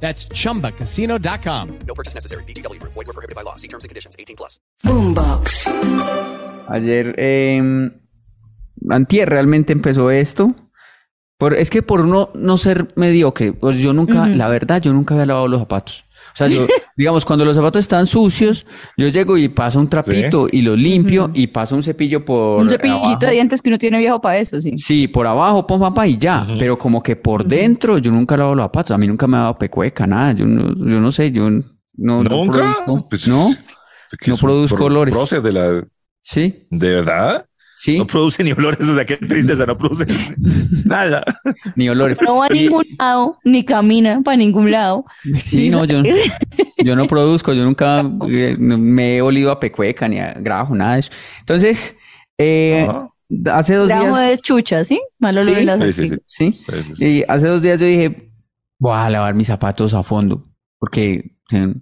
That's chumbacasino.com. No purchase necessary. BGW. Void were prohibited by law. See terms and conditions. 18 plus. Boombox. Ayer, eh, antier realmente empezó esto. Por, es que por no, no ser mediocre, pues yo nunca, la verdad, yo nunca había lavado los zapatos. O sea, yo, digamos, cuando los zapatos están sucios, yo llego y paso un trapito y lo limpio y paso un cepillo por Un cepillito abajo. de dientes que uno tiene viejo para eso, sí. Sí, por abajo, pom, pam, pam, y ya. Pero como que por dentro, yo nunca lavo los zapatos. A mí nunca me ha dado pecueca, nada. Yo no, yo no sé, yo no, no ¿Nunca? produzco. Pues, no, que no un produzco pro- olores. proceso de la, sí, ¿De verdad? Sí, No produce ni olores, o sea, qué tristeza, no produce nada. ni olores. No va a ningún lado, ni camina para ningún lado. Sí, no, yo, yo no produzco, yo nunca eh, me he olido a pecueca ni a grajo, nada de eso. Entonces, eh, Ajá. hace dos Gramo días, de chucha, ¿sí? Mal olor Sí, en las sí, sí, salsicas. sí, Sí, sí, sí. y hace dos días yo dije, voy a lavar mis zapatos a fondo, porque eh,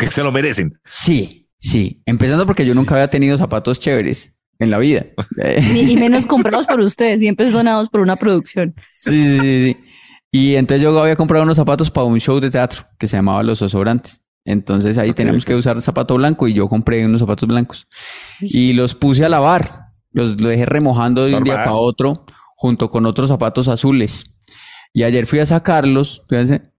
Que se lo merecen. sí, sí, empezando porque yo Sí, nunca había tenido zapatos chéveres en la vida. Ni- Y menos comprados por ustedes, siempre donados por una producción. Sí, sí, sí, sí. Y entonces yo había comprado unos zapatos para un show de teatro que se llamaba Los Osobrantes. Entonces ahí Ok, teníamos que usar zapato blanco y yo compré unos zapatos blancos. Y los puse a lavar. Los lo dejé remojando de un día para otro junto con otros zapatos azules. Y ayer fui a sacarlos. hacer-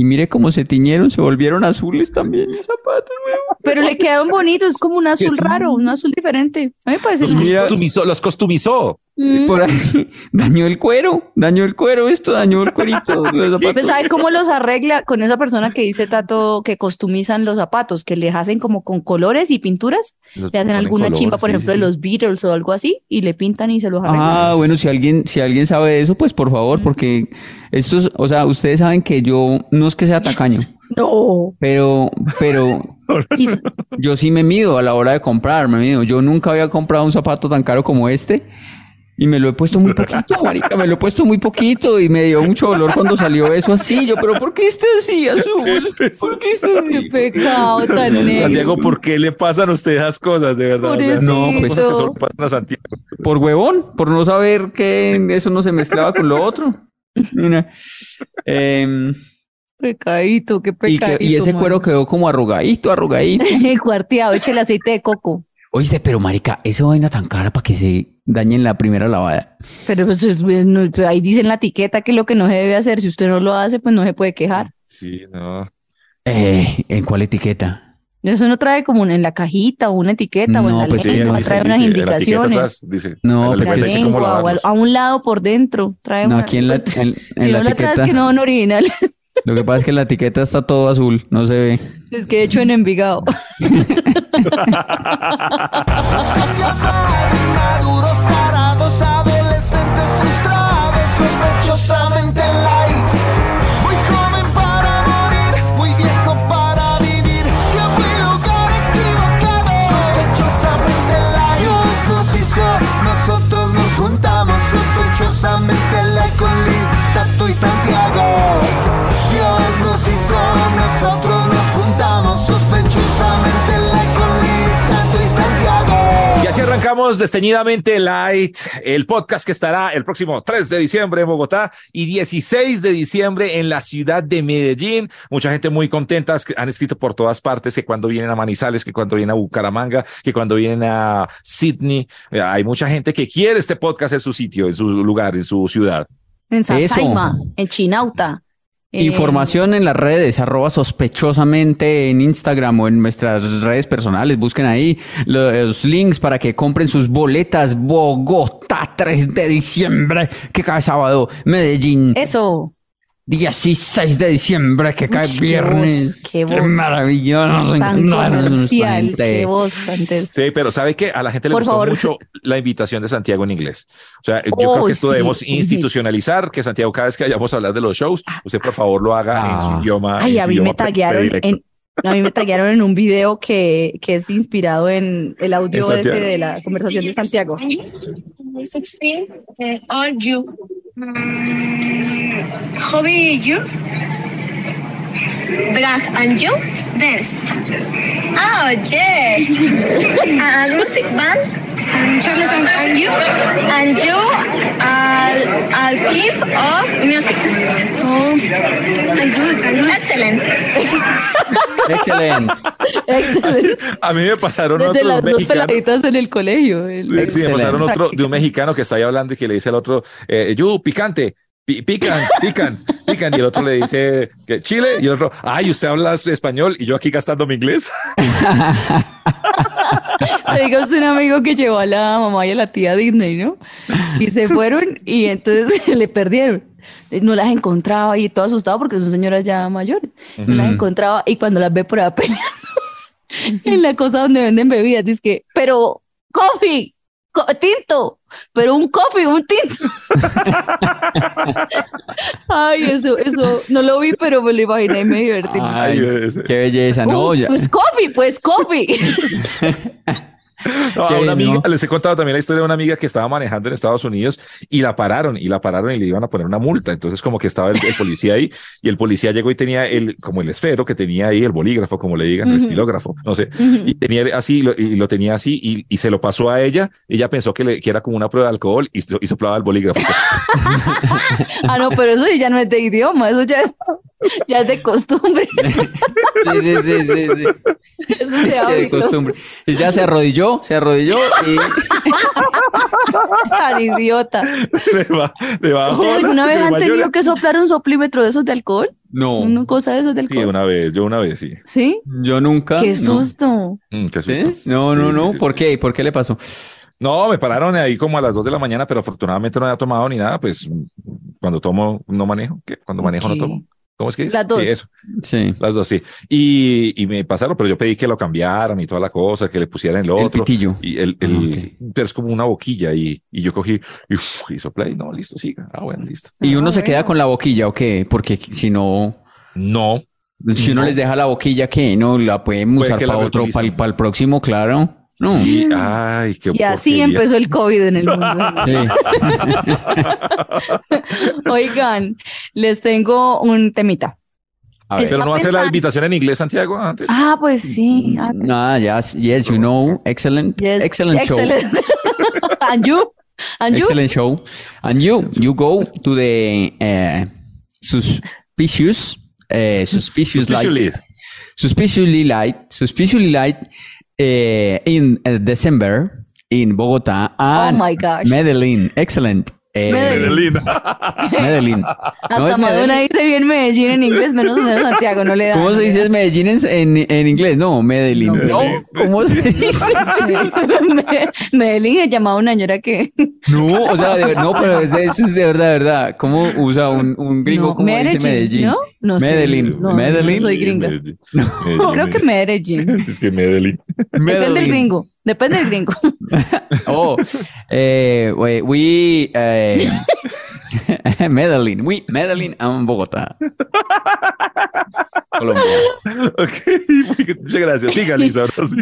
Y mire cómo se tiñeron, se volvieron azules también mis zapatos. weón. Pero le quedaron bonitos, es como un azul raro, un azul diferente. A mí me parece Los customizó, los customizó. Mm. Por ahí dañó el cuero, dañó el cuero esto, dañó el cuerito. Los zapatos. Pues sabe cómo los arregla con esa persona que dice Tato que costumizan los zapatos, que les hacen como con colores y pinturas, Los le hacen alguna color, chimba, por sí, ejemplo, sí, de los Beatles o algo así, y le pintan y se los arreglan. Ah, bueno, si alguien, si alguien sabe de eso, pues por favor, porque estos, o sea, ustedes saben que yo no es que sea tacaño, No. pero, pero yo sí me mido a la hora de comprar, me mido. Yo nunca había comprado un zapato tan caro como este y me lo he puesto muy poquito, marica, me lo he puesto muy poquito y me dio mucho dolor cuando salió eso así. Yo, pero ¿por qué está así, azul? ¿Por qué está Qué así? pecado tan negro. Santiago, ¿por qué le pasan a usted esas cosas, de verdad? O sea, No, pues- cosas que solo pasan a Santiago. Por huevón, por no saber que eso no se mezclaba con lo otro. Mira. Em, Pecadito, qué Y, pecadito. que- y ese man. cuero quedó como arrugadito, arrugadito. Cuarteado, eche el aceite de coco. Oíste, pero marica, esa vaina tan cara para que se dañe en la primera lavada. Pero pues, pues, no, pues, ahí dice en la etiqueta que es lo que no se debe hacer. Si usted no lo hace, pues no se puede quejar. Sí, no. Eh, ¿en cuál etiqueta? Eso no trae como en la cajita o una etiqueta o en No, la pues sí, lengua, dice- trae unas etiqueta indicaciones. atrás dice, No, pues La que lengua a un lado por dentro. Trae No, una- aquí en la, en, en si la no la traes etiqueta. que no son originales. Lo que pasa es que la etiqueta está todo azul, no se ve. Es que he hecho en Envigado. Arrancamos Desteñidamente Light, el podcast que estará el próximo 3 de diciembre en Bogotá y 16 de diciembre en la ciudad de Medellín. Mucha gente muy contenta, han escrito por todas partes que cuando vienen a Manizales, que cuando vienen a Bucaramanga, que cuando vienen a Sydney, eh, hay mucha gente que quiere este podcast en su sitio, en su lugar, en su ciudad. En. Sasaima, en Chinauta. Eh, Información en las redes, arroba sospechosamente en Instagram o en nuestras redes personales. Busquen ahí los links para que compren sus boletas. Bogotá, 3 de diciembre, que cae sábado. Medellín, Eso. 16 de diciembre, que cae Uy, qué viernes. voz, qué voz. maravilloso. Tan comercial. Qué voz Sí, pero ¿sabe qué? A la gente le Por gustó favor. mucho la invitación de Santiago en inglés. O sea, yo Oh, creo que esto sí. debemos institucionalizar, que Santiago cada vez que vayamos a hablar de los shows, usted por favor lo haga en su Ah. idioma. Ay, en a mí me taguearon en, A mí me taguearon en un video que, que es inspirado en el audio En ese de la conversación de Santiago. 16 uh, are you mm, hobby you drag and you dance. Oh yes. And music band and Charles and, and you and you are are keep of music. Oh good excellent. Excelente. Excelente. A mí me pasaron Desde otros las dos mexicanos. peladitas en el colegio. el- Sí, me pasaron otro de un mexicano que está ahí hablando y que le dice al otro, eh, you, picante, pi- pican, pican, pican. Y el otro le dice, que Chile, y el otro, ay, usted habla español y yo aquí gastando mi inglés. Digo, es un amigo que llevó a la mamá y a la tía Disney, ¿no? Y se fueron y entonces le perdieron. No las encontraba y todo asustado porque son señoras ya mayores. No las encontraba y cuando las ve por ahí peleando en la cosa donde venden bebidas, dice que, pero coffee, co- tinto, pero un coffee, un tinto. Ay, eso, eso, no lo vi, pero me lo imaginé y me divertí. Ay, qué belleza. No, Uh, ya. Pues coffee, pues coffee. No, a Qué una amiga, no. les he contado también la historia de una amiga que estaba manejando en Estados Unidos y la pararon y la pararon y le iban a poner una multa. Entonces como que estaba el, el policía ahí y el policía llegó y tenía el, como el esfero que tenía ahí, el bolígrafo, como le digan, el estilógrafo, no sé. Y tenía así, lo- y lo tenía así y, y se lo pasó a ella. Ella pensó que, le, que era como una prueba de alcohol y, so- y soplaba el bolígrafo. Ah, no, pero eso ya no es de idioma, eso ya es, ya es de costumbre. Sí, sí, sí, sí, sí. Eso es de Es que de hábito. costumbre. Y Ya se arrodilló, se arrodilló y Tan idiota. Deba- debajo ¿Ustedes de alguna vez han tenido que soplar un soplímetro de esos de alcohol? no, ¿Una cosa de esos de Sí, alcohol? una vez, yo una vez, sí. ¿Sí? yo nunca. Qué no. susto. Mm, qué ¿Sí? No, no, Sí, sí, no. sí, ¿Por sí. qué? ¿Por qué le pasó? No, me pararon ahí como a las dos de la mañana, pero afortunadamente no había tomado ni nada. Pues cuando tomo, no manejo. ¿Qué? Cuando manejo, no tomo. ¿Cómo es que es? Las dos. Sí, eso. Sí. Las dos, sí. Y, y me pasaron, pero yo pedí que lo cambiaran y toda la cosa, que le pusieran el El otro. pitillo. Y el, el Ah, pero es como una boquilla y, y yo cogí y, uf, y soplé y no, listo, siga. Ah, bueno, listo. ¿Y uno Ah, se queda con la boquilla o qué? Porque si no, No, si uno No. les deja la boquilla, ¿qué? No, la pueden Puede usar que para otro, reutilizan. para el, próximo, claro. No. y, ay, qué Y así porquería. empezó el COVID en el mundo. Sí. Oigan, les tengo un temita. A ver. Pero no hace la invitación en inglés, Santiago, antes. Ah, pues sí. Ah, Ah, yes, yes, you know, excellent, yes. excellent show, Excellent. And you? And you? excellent show. And you, you go to the uh, suspicious, uh, suspicious light, Suspiciously. suspiciously light, suspiciously light uh, in uh, December in Bogotá Oh and my gosh. Medellín. Excellent. Eh, Medellín. Medellín. Hasta No es Madonna Medellín. dice bien Medellín en inglés, menos menos Santiago, no le da. ¿Cómo se dice. Medellín en, en, en inglés? No, Medellín. No. No, ¿cómo se dice? Me- Medellín he llamado a una señora que No, o sea, de- no, pero es de- eso es de verdad, de verdad. ¿Cómo usa un, un gringo? No, ¿Cómo dice Medellín? ¿no? No sé. Medellín. No, no Medellín. soy gringa. Medellín. Creo que Medellín. Es que Medellín. Depende del gringo. Depende del gringo. Oh, eh, we, we eh, Medellín, we Medellín and Bogotá. Colombia. Ok, muchas gracias. Siga, Lisa, ahora sí.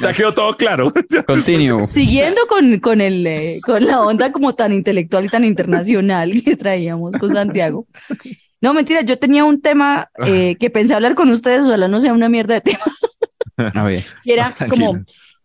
Ya quedó todo claro. Continue. Siguiendo con, con, el, eh, con la onda como tan intelectual y tan internacional que traíamos con Santiago. No, mentira, yo tenía un tema eh, que pensé hablar con ustedes, ojalá no sea una mierda de tema, A ver. y era como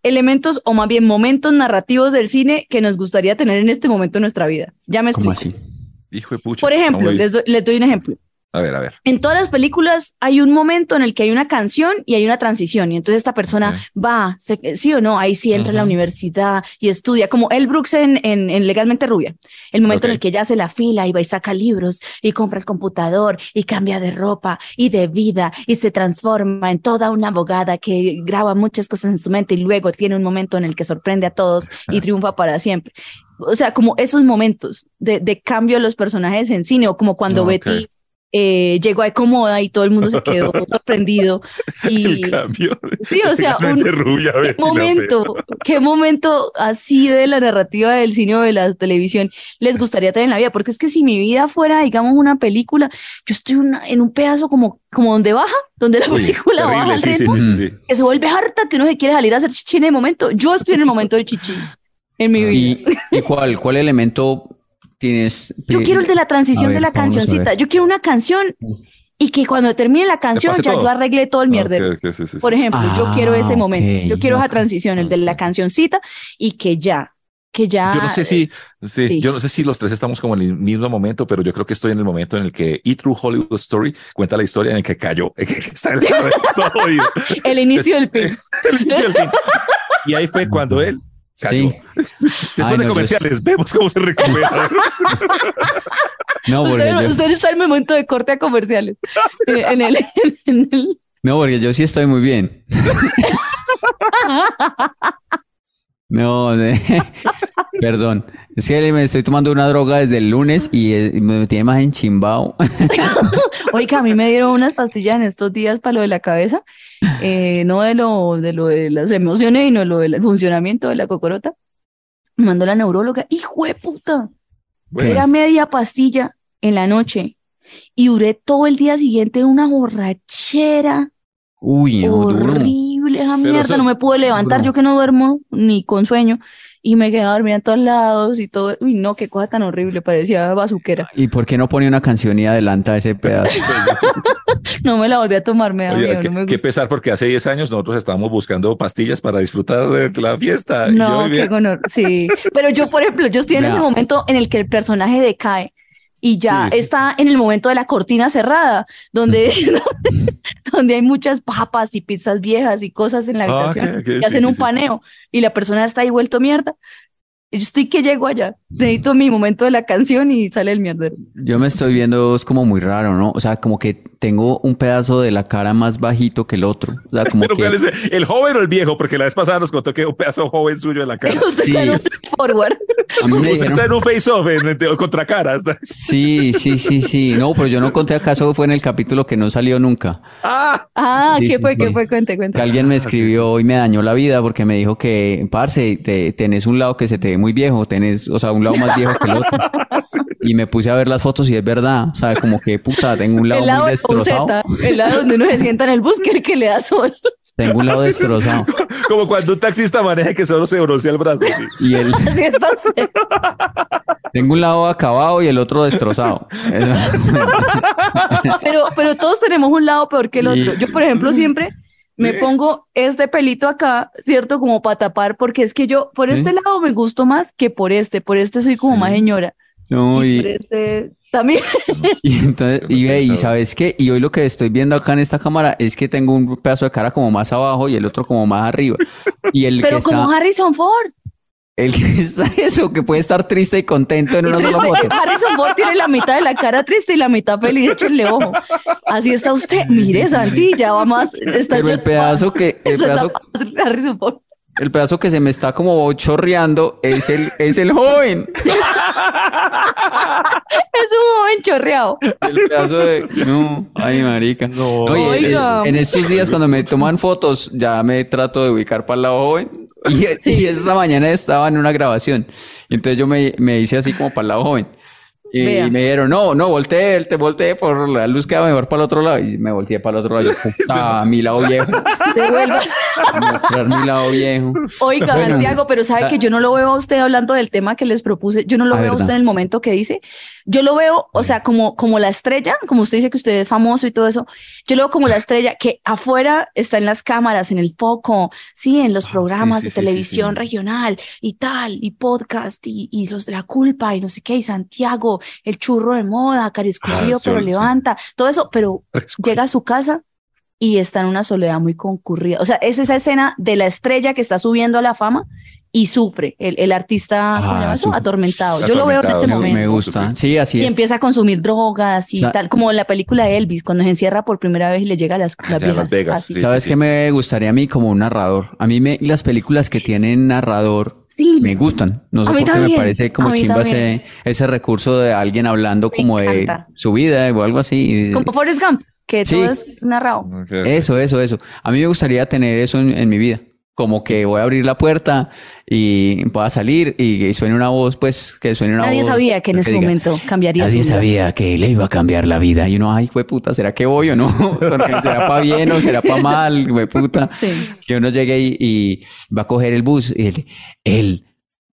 elementos o más bien momentos narrativos del cine que nos gustaría tener en este momento de nuestra vida. Ya me ¿Cómo explico. así? Hijo de pucha. Por ejemplo, les doy, les doy un ejemplo. A ver, a ver. En todas las películas hay un momento en el que hay una canción y hay una transición y entonces esta persona va, se- sí o no, ahí sí entra a la universidad y estudia, como El Brooks en, en, en Legalmente Rubia, el momento en Ok. el que ella hace la fila y va y saca libros y compra el computador y cambia de ropa y de vida y se transforma en toda una abogada que graba muchas cosas en su mente y luego tiene un momento en el que sorprende a todos y triunfa para siempre. O sea, como esos momentos de, de cambio de los personajes en cine o como cuando Ok. Betty eh, llegó a cómoda y todo el mundo se quedó sorprendido. Y El cambio. sí, o sea, un, rubia, qué momento, qué momento así de la narrativa del cine o de la televisión les gustaría tener en la vida, porque es que si mi vida fuera, digamos, una película, yo estoy una- en un pedazo como, como donde baja, donde la Uy, película baja terrible, al sí, sí, ritmo, sí, sí, sí. que se vuelve harta, que uno se quiere salir a hacer chichi en el momento. Yo estoy en el momento del chichi en mi vida. ¿Y, y cuál, cuál elemento tienes? Yo quiero el de la transición ver, de la cancioncita. Yo quiero una canción y que cuando termine la canción ya todo. yo arregle todo el Ah, mierdero. ok, ok, sí, sí, sí. Por ejemplo, yo quiero ese Ah, momento. Yo quiero esa transición, el de la cancioncita y que ya, que ya. Yo no sé si, sí, sí. yo no sé si los tres estamos como en el mismo momento, pero yo creo que estoy en el momento en el que E True Hollywood Story cuenta la historia en el que cayó, en el que está. El inicio del fin. El inicio del fin. Y ahí fue cuando él cayó. Sí. Después Ay, de no, yo- comerciales, vemos cómo se recupera. No, porque Usted, yo, usted está en el momento de corte a comerciales. en, en el, en el- no, porque yo sí estoy muy bien. No, de- perdón. Es que me estoy tomando una droga desde el lunes y, eh, me tiene más enchimbado. Oiga, a mí me dieron unas pastillas en estos días para lo de la cabeza, eh, no de lo, de lo de las emociones, sino lo del funcionamiento de la cocorota. Me mandó la neuróloga, hijo de puta, Bueno, era media pastilla en la noche y duré todo el día siguiente una borrachera Uy, no, duro. horrible esa mierda, eso- no me pude levantar, duro. yo que no duermo ni con sueño y me quedaba dormida en todos lados y todo, uy no, qué cosa tan horrible, parecía bazuquera, ¿Y por qué no pone una canción y adelanta ese pedazo? no me la volví a tomar, me da Oye, miedo, qué, no me qué pesar porque hace 10 años nosotros estábamos buscando pastillas para disfrutar de la fiesta. Y No, qué gonorrea, sí. Pero yo, por ejemplo, yo estoy en ese momento en el que el personaje decae y ya Sí. está en el momento de la cortina cerrada, donde, donde hay muchas papas y pizzas viejas y cosas en la Ah, habitación ok, ok, y sí, hacen sí, un sí. paneo y la persona está ahí vuelto mierda. Yo estoy que llego allá, necesito mi momento de la canción y sale el mierdero. Yo me estoy viendo, es como muy raro, ¿no? O sea, como que tengo un pedazo de la cara más bajito que el otro. O sea, como Pero que... ¿cuál es el joven o el viejo? Porque la vez pasada nos contó que un pedazo joven suyo de la cara. Usted está en Sí. un forward. A mí me Usted dijeron- está en un face-off en- en- contra cara. está- Sí, sí, sí, sí. No, pero yo no conté acaso fue en el capítulo que no salió nunca. ¡Ah! Ah, Sí, ¿qué sí, fue? ¿Qué fue? Cuente, cuente. Que alguien me escribió y me dañó la vida porque me dijo que, parce, te- tenés un lado que se te ve muy viejo, tenés, o sea, un lado más viejo que el otro. Y me puse a ver las fotos y es verdad. O sea, como que puta, tengo un lado El lado muy destrozado. buseta, el lado donde uno se sienta en el bus, que el que le da sol. Tengo un lado destrozado. Como cuando un taxista maneja que solo se broncea el brazo. Y el, Así está usted. tengo un lado acabado y el otro destrozado. Pero, pero todos tenemos un lado peor que el Y- otro. Yo, por ejemplo, siempre me Sí. pongo este pelito acá, ¿cierto? Como para tapar, porque es que yo por Sí. este lado me gusto más que por este. Por este soy como Sí. más señora. No, y y, por este también. y entonces, y ve, y sabes qué, y hoy lo que estoy viendo acá en esta cámara es que tengo un pedazo de cara como más abajo y el otro como más arriba. Y el Pero que como está, Harrison Ford. el que está eso, que puede estar triste y contento en Y una sola foto. Harrison Ford tiene la mitad de la cara triste y la mitad feliz. Échenle ojo. Así está usted. Mire, Santi, ya va más. Está Pero el pedazo que, el pedazo, está más Harrison Ford. El pedazo que se me está como chorreando es el, es el joven. Es un joven chorreado. El pedazo de, no, ay marica. No. Oye, Oiga. en, estos días cuando me toman fotos, ya me trato de ubicar para el lado joven. Y, y esta mañana estaba en una grabación. Y entonces yo me, me hice así como para el lado joven. Y, Vea. me dijeron, no, no, volteé, te volteé por la luz queda mejor para el otro lado. Y me volteé para el otro lado. Yo, puta, mi lado viejo. Devuelva. Mostrar mi lado viejo. Oiga, Bueno. Santiago, pero sabe que yo no lo veo a usted hablando del tema que les propuse, yo no lo Ah, veo a usted en el momento que dice, yo lo veo, o sea, como, como la estrella, como usted dice que usted es famoso y todo eso, yo lo veo como la estrella que afuera está en las cámaras, en el foco, sí, en los Ah, programas sí, de sí, sí, sí, televisión sí. regional y tal, y podcast, y, y los de la culpa, y no sé qué, y Santiago, el churro de moda, cariscurio, Ah, pero sí. levanta, todo eso, pero llega a su casa y está en una soledad muy concurrida. O sea, es esa escena de la estrella que está subiendo a la fama y sufre, el, el artista ¿cómo se llama Ah, eso? atormentado. Yo lo veo en este Atormentado, Me, momento. me gusta. Sí, así Y es. empieza a consumir drogas y O sea- tal, como en la película de Elvis, cuando se encierra por primera vez y le llega a las, las ya, Las viejas. Vegas, Así. sí. ¿Sabes qué me gustaría a mí como un narrador? A mí me, las películas que tienen narrador Sí. Me gustan. No sé A por mí qué me también, parece como chimba ese, ese recurso de alguien hablando Me como de su vida o algo así. Como Forrest Gump, que Sí. todo es narrado. Eso, eso, eso. A mí me gustaría tener eso en, en mi vida. Como que voy a abrir la puerta y pueda salir y, suene una voz, pues, que suene una Nadie voz. sabía que en ese diga, momento cambiaría Nadie su vida. sabía que le iba a cambiar la vida. Y uno, ay, fue puta, ¿será que voy o no? Será para bien o será para mal, fue puta. Sí. Que uno llegue y, y va a coger el bus y él, él,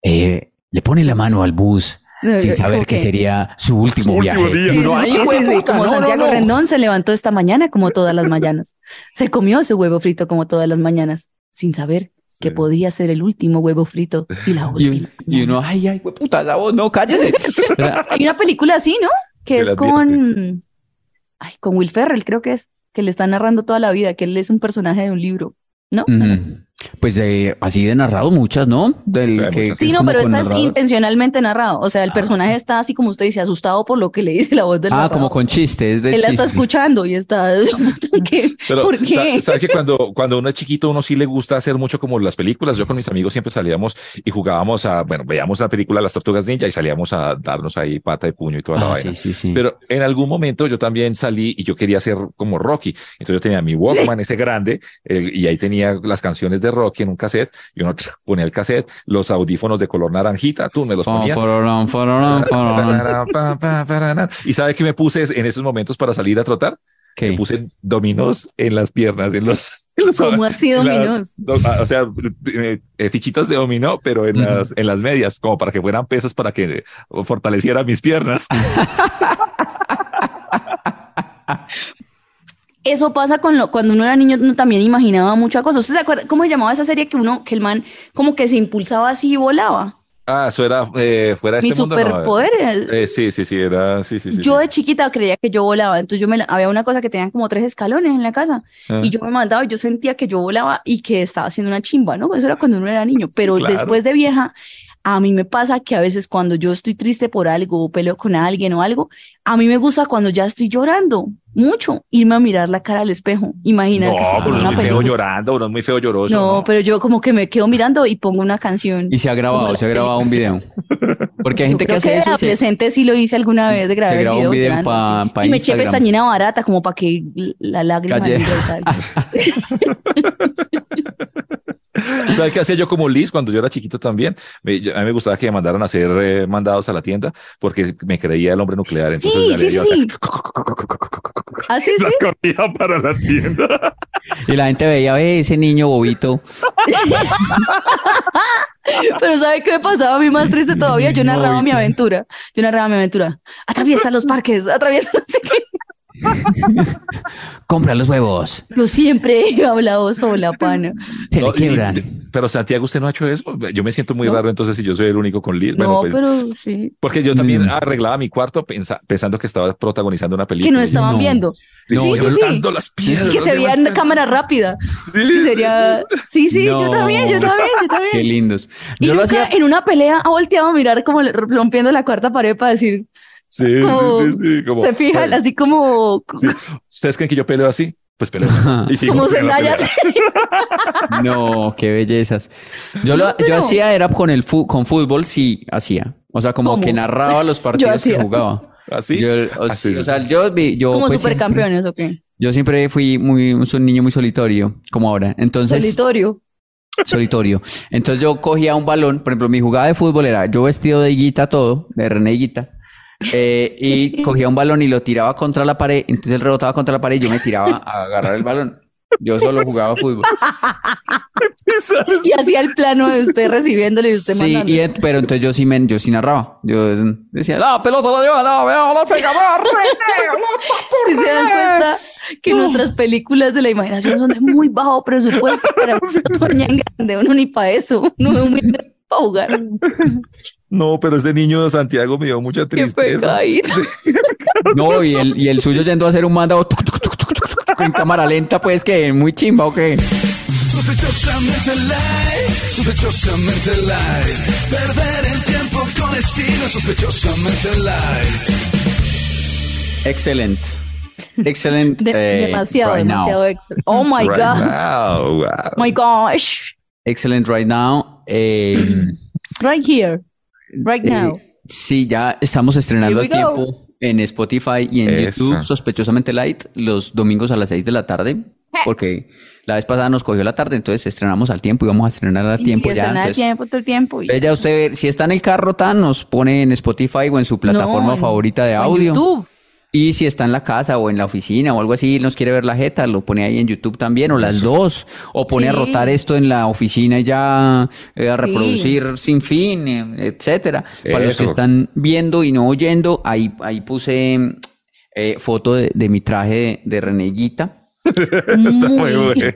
eh, le pone la mano al bus sin yo- saber como que sería su último Su viaje. último día. Y Sí, sí, como no, Santiago no. Rendón se levantó esta mañana como todas las mañanas. Se comió su huevo frito como todas las mañanas, sin saber que podría ser el último huevo frito y la última. y uno, ay, ay, puta, la voz, no, cállese. Hay una película así, ¿no? Que Que es con, ay, con Will Ferrell, creo que es, que le está narrando toda la vida, que él es un personaje de un libro, ¿no? Pues eh, así de narrado muchas, ¿no? Del Sí, que- Sí, no, pero con esta es narrador. intencionalmente narrado. O sea, el personaje está así como usted dice, asustado por lo que le dice la voz del Ah, narrador. como con chistes. Él la está chiste. escuchando y está, ¿qué? Pero, ¿por qué? ¿sabes sabe que cuando, cuando uno es chiquito, uno sí le gusta hacer mucho como las películas? Yo con mis amigos siempre salíamos y jugábamos a, bueno, veíamos la película Las Tortugas Ninja y salíamos a darnos ahí pata de puño y toda la Ah, vaina. sí, sí, sí. Pero en algún momento yo también salí y yo quería ser como Rocky. Entonces yo tenía mi Walkman ese grande el- y ahí tenía las canciones de Rocky en un cassette y uno ponía el cassette, los audífonos de color naranjita, tú me los ponías. ¿Y sabe qué me puse en esos momentos para salir a trotar? ¿Qué? Me puse dominos en las piernas, en los... en los- ¿Cómo así en las- dominós? do- ah, o sea, eh, eh, fichitas de dominó, pero en, Ujú. las, en las medias, como para que fueran pesas para que eh, fortaleciera mis piernas. Eso pasa con lo, cuando uno era niño, uno también imaginaba muchas cosas. ¿Usted se acuerda cómo se llamaba esa serie que uno, que el man como que se impulsaba así y volaba? Ah, eso era eh, fuera de Mi este mundo. no, superpoder. eh, sí, sí, sí, era, sí, sí, sí. yo sí. de chiquita creía que yo volaba, entonces yo me la- había una cosa que tenían como tres escalones en la casa Ah. y yo me mandaba, y yo sentía que yo volaba y que estaba haciendo una chimba, ¿no? Eso era cuando uno era niño, pero claro. después de vieja, a mí me pasa que a veces cuando yo estoy triste por algo o peleo con alguien o algo, a mí me gusta cuando ya estoy llorando mucho irme a mirar la cara al espejo, imaginar que estoy No, con pero una es muy feo llorando, uno es muy feo lloroso. No, pero yo como que me quedo mirando y pongo una canción. Y se ha grabado, se ha grabado un video. Porque hay Yo gente que creo hace de eso. y se- adolescente sí lo hice alguna vez de grabar graba un el video llorando, pa- y me eché pestañina barata como para que la lágrima Calle. libre y tal. ¿Sabes qué hacía yo como Liz cuando yo era chiquito también? Me- yo- a mí me gustaba que me mandaran a hacer eh, mandados a la tienda porque me creía el hombre nuclear. Entonces, Sí, sí, iba a sí, hacer-. Así sí. Las corría para la tienda. Y la gente veía, ve ese niño bobito. Pero ¿sabe qué me pasaba a mí más triste todavía? Yo narraba mi aventura. Yo narraba mi aventura. Atraviesa los parques, atraviesa no sé qué. Compra los huevos. Yo siempre he hablado sola, pana. Se No, le y- quiebran. pero Santiago, usted no ha hecho eso. Yo me siento muy No. raro entonces si yo soy el único con Liz. Bueno, No, pues, pero sí. porque yo también Mm. arreglaba mi cuarto pensa- pensando que estaba protagonizando una Que película. no estaban No. viendo. No, sí, sí, sí. las piedras. Que se veía en cámara rápida. Sí, sería. Sí, sí, yo No. también, yo también, yo también. Qué lindos. Y Yo lo nunca hacía. en una pelea ha volteado a mirar como rompiendo la cuarta pared para decir, Sí, sí, como- sí, sí, como- se fijan así como, sí. ¿Ustedes creen que yo peleo así? Pues peleo. Y sigo como Zendaya. No, qué bellezas. Yo No, lo yo no. hacía era con el con fútbol, sí, hacía. O sea, como ¿Cómo? que narraba los partidos que jugaba. Así. Yo, o, Así. o sea, yo, vi- yo, como pues, siempre, supercampeones o qué. yo siempre fui muy un niño muy solitario, como ahora. Entonces, Solitorio. solitario. Entonces yo cogía un balón, por ejemplo, mi jugada de fútbol era yo vestido de higuita todo, de René Higuita, eh, y cogía un balón y lo tiraba contra la pared, entonces él rebotaba contra la pared y yo me tiraba a agarrar el balón. Yo solo jugaba fútbol. Y hacía el plano de usted recibiéndole y usted Sí, mandando. y en- pero entonces yo sí, me, yo sí narraba. Yo decía, la pelota la lleva, la veo, la pega, va, René, la Si se dan René". cuenta que nuestras películas de la imaginación son de muy bajo presupuesto para sueñan grande, uno ni para eso, uno muy para jugar. No, pero este niño de Santiago me dio mucha Qué tristeza. pecadito. No, y el, y el suyo yendo a hacer un mandado tuc, tuc, tuc, tuc, tuc, tuc, en cámara lenta, pues que muy chimba o qué. Sospechosamente light, sospechosamente light. Perder el tiempo con estilo, sospechosamente light. Excelente. Excelente. De- eh, demasiado, right demasiado extra. Oh my Right God. now, wow. My gosh. Excellent right now. Eh, Right here, right now. Eh, sí, ya estamos estrenando go. tiempo en Spotify y en Eso. YouTube, sospechosamente light, los domingos a las 6 de la tarde, porque la vez pasada nos cogió la tarde, entonces estrenamos al tiempo y vamos a estrenar al tiempo y ya. están al entonces- tiempo, todo el tiempo. y- ya usted, si está en el carro, tan, nos pone en Spotify o en su plataforma No, en- favorita de o en audio. YouTube. Y si está en la casa o en la oficina o algo así, nos quiere ver la jeta, lo pone ahí en YouTube también, o las dos. O pone a rotar esto en la oficina y ya eh, a reproducir sin fin, eh, etcétera. Para los que están viendo y no oyendo, ahí, ahí puse eh, foto de, de mi traje de, de Reneguita. Está muy Muy- de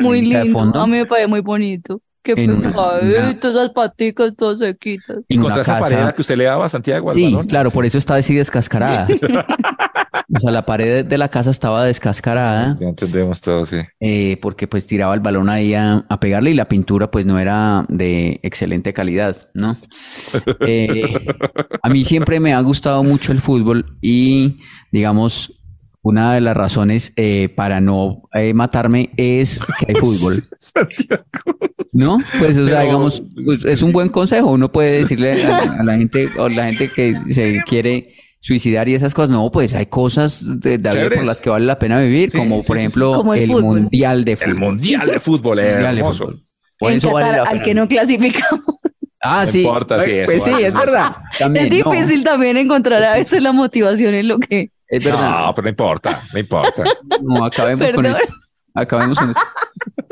Muy lindo. A mí me parece muy bonito. Qué En una- pecadito, esas paticas todas sequitas. Y en contra una esa casa. pared que usted le daba a Santiago al Sí, balón. claro, por eso está así descascarada. o sea, la pared de la casa estaba descascarada. Ya entendemos todo, sí. eh, porque pues tiraba el balón ahí a, a pegarle y la pintura pues no era de excelente calidad, ¿no? Eh, a mí siempre me ha gustado mucho el fútbol y digamos una de las razones eh, para no eh, matarme es que hay fútbol, Santiago. ¿no? Pues o sea, Pero- digamos, pues, es un buen consejo, uno puede decirle a, a la gente o la gente que se quiere suicidar y esas cosas, no, pues hay cosas de, de la vida por las que vale la pena vivir, Sí, como sí, por sí, sí. ejemplo Como el mundial de fútbol. El Mundial de Fútbol es Mundial de hermoso. fútbol. Por eso vale la al pena. que no clasificamos. Ah, No sí. importa, sí, Pues eso sí, vale es verdad. También, es no, difícil también encontrar a veces la motivación en lo que. Es verdad. No, pero no importa, no importa. No, acabemos con esto. Acabemos con esto.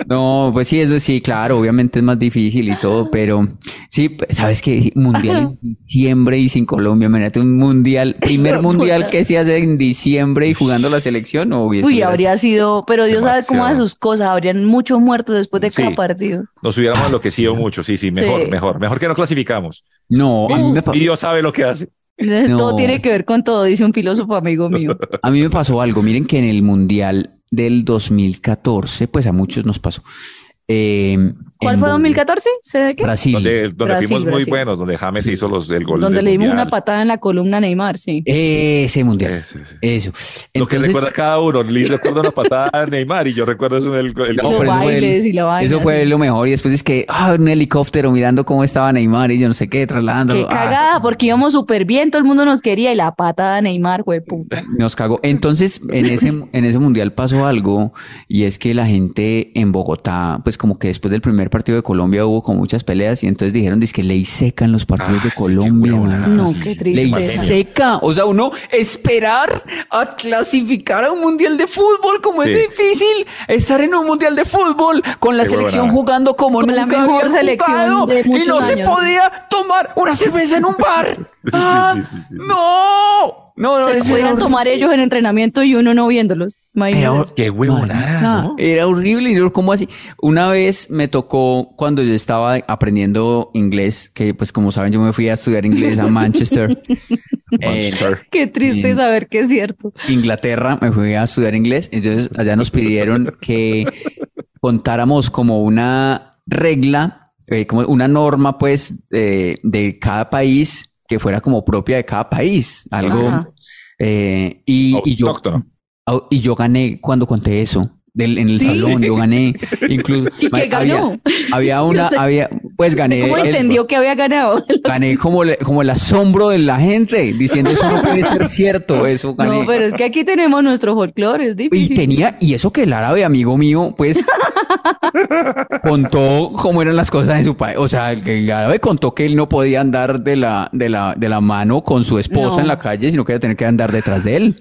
No, pues sí, eso sí, claro, obviamente es más difícil y todo, pero sí, sabes que mundial en diciembre y sin Colombia, imagínate un mundial, primer mundial que se hace en diciembre y jugando la selección, o hubiese Uy, hubiera habría sido. Pero Dios sabe cómo hace sus cosas. Habrían muchos muertos después de cada partido. Nos hubiéramos enloquecido mucho, sí, sí, mejor, Sí. mejor, mejor que no clasificamos. No, a mí me, pa- Y Dios sabe lo que hace. Todo tiene que ver con todo, dice un filósofo amigo mío. a mí me pasó algo. Miren que en el mundial del 2014, pues a muchos nos pasó. Eh, ¿Cuál en fue Bo- 2014? ¿Sé de qué? Brasil. Donde, donde Brasil, fuimos muy Brasil. buenos, donde James hizo los, el gol Donde del le dimos Mundial. una patada en la columna a Neymar, sí. Ese mundial. Ese, sí. Eso. Lo que recuerda cada uno. Liz recuerda una patada de Neymar y yo recuerdo eso del el, No, Los pero eso fue bailes el- y la vaina. Eso fue sí. lo mejor. Y después es que, ah, un helicóptero mirando cómo estaba Neymar y yo no sé qué, trasladándolo. Qué Ah, cagada, porque íbamos súper bien, todo el mundo nos quería y la patada de Neymar, güey, puta. nos cagó. Entonces, en ese, en ese mundial pasó algo y es que la gente en Bogotá, pues como que después del primer partido de Colombia hubo como muchas peleas y entonces dijeron, dice que ley seca en los partidos Ah, de sí, qué Colombia. marica. No, sí, qué sí. Ley seca. O sea, uno esperar a clasificar a un mundial de fútbol, como Sí. es difícil estar en un mundial de fútbol con la Qué selección jugando como Con la nunca mejor había selección jugado de y no se podía tomar una cerveza en un bar. Ah, sí, sí, sí, sí. No, no, no. Se era tomar ellos en entrenamiento y uno no viéndolos. Imagínate. Qué huevonada, ¿no? Era horrible. y yo, ¿Cómo así? Una vez me tocó cuando yo estaba aprendiendo inglés, que pues como saben yo me fui a estudiar inglés a Manchester. Eh, Monster. Qué triste saber que es cierto. Inglaterra, me fui a estudiar inglés. Entonces allá nos pidieron que contáramos como una regla, eh, como una norma pues eh, de cada país que fuera como propia de cada país. Algo. Eh, y, y yo, Y yo gané cuando conté eso. Del, en el ¿Sí? salón, yo gané. Incluso. ¿Y qué había- ganó? Había, una, Usted- había, pues gané. ¿Cómo el- entendió que había ganado? gané como, le- como el asombro de la gente, diciendo eso no puede ser cierto, eso gané. No, pero es que aquí tenemos nuestro folclore, es Y difícil. tenía, y eso que el árabe amigo mío, pues contó cómo eran las cosas en su país. O sea, el, el árabe contó que él no podía andar de la, de la, de la mano con su esposa No. en la calle, sino que iba a tener que andar detrás de él.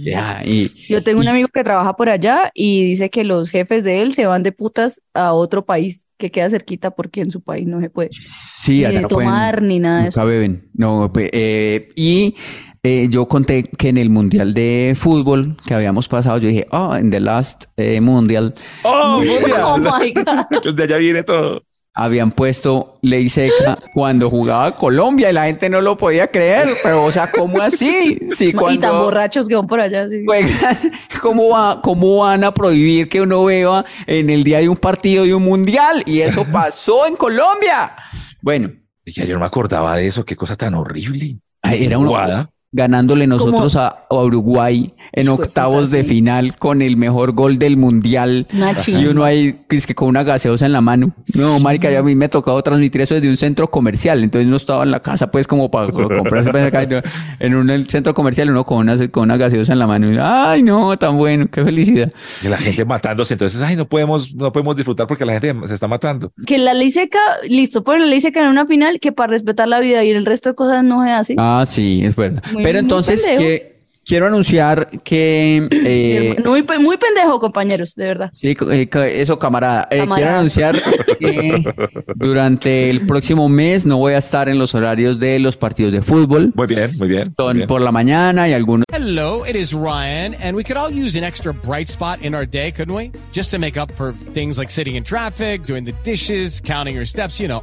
Ya, y, Yo tengo un amigo que trabaja por allá y dice que los jefes de él se van de putas a otro país que queda cerquita porque en su país no se puede. sí, Ni de no pueden- tomar ni nada de eso. Beben. No, eh, y eh, yo conté que en el mundial de fútbol que habíamos pasado, yo dije, oh, en the last eh, mundial ¡Oh, Oh mundial! my God. De allá viene todo. habían puesto ley seca cuando jugaba Colombia y la gente no lo podía creer, pero o sea, ¿cómo así? Sí, Y tan cuando borrachos que van por allá. sí. juegan, ¿cómo, va, ¿cómo van a prohibir que uno beba en el día de un partido de un mundial? Y eso pasó en Colombia. Bueno, Ya yo no me acordaba de eso. Qué cosa tan horrible. Era una, Guada. Ganándole nosotros a, a Uruguay en octavos de final con el mejor gol del mundial. Y uno ahí, que es que con una gaseosa en la mano. No, marica, ya a mí me ha tocado transmitir eso desde un centro comercial. Entonces no estaba en la casa, pues, como para comprar cerveza acá, no, en un el centro comercial, uno con una, con una gaseosa en la mano. Y, Ay, no, tan bueno, qué felicidad. Y la gente matándose, entonces, ay, no podemos, no podemos disfrutar porque la gente se está matando. Que la ley seca, listo, ponen la ley seca en una final que para respetar la vida y el resto de cosas no se hace. Ah, sí, es verdad. Muy- Pero muy entonces, pendejo. que, quiero anunciar que... eh, muy, muy pendejo, compañeros, de verdad. Sí, eh, eso, camarada. Eh, quiero Camarada. anunciar que durante el próximo mes no voy a estar en los horarios de los partidos de fútbol. Muy bien, muy bien. muy bien. por la mañana y algunos Hello, it is Ryan, and we could all use an extra bright spot in our day, couldn't we? Just to make up for things like sitting in traffic, doing the dishes, counting your steps, you know,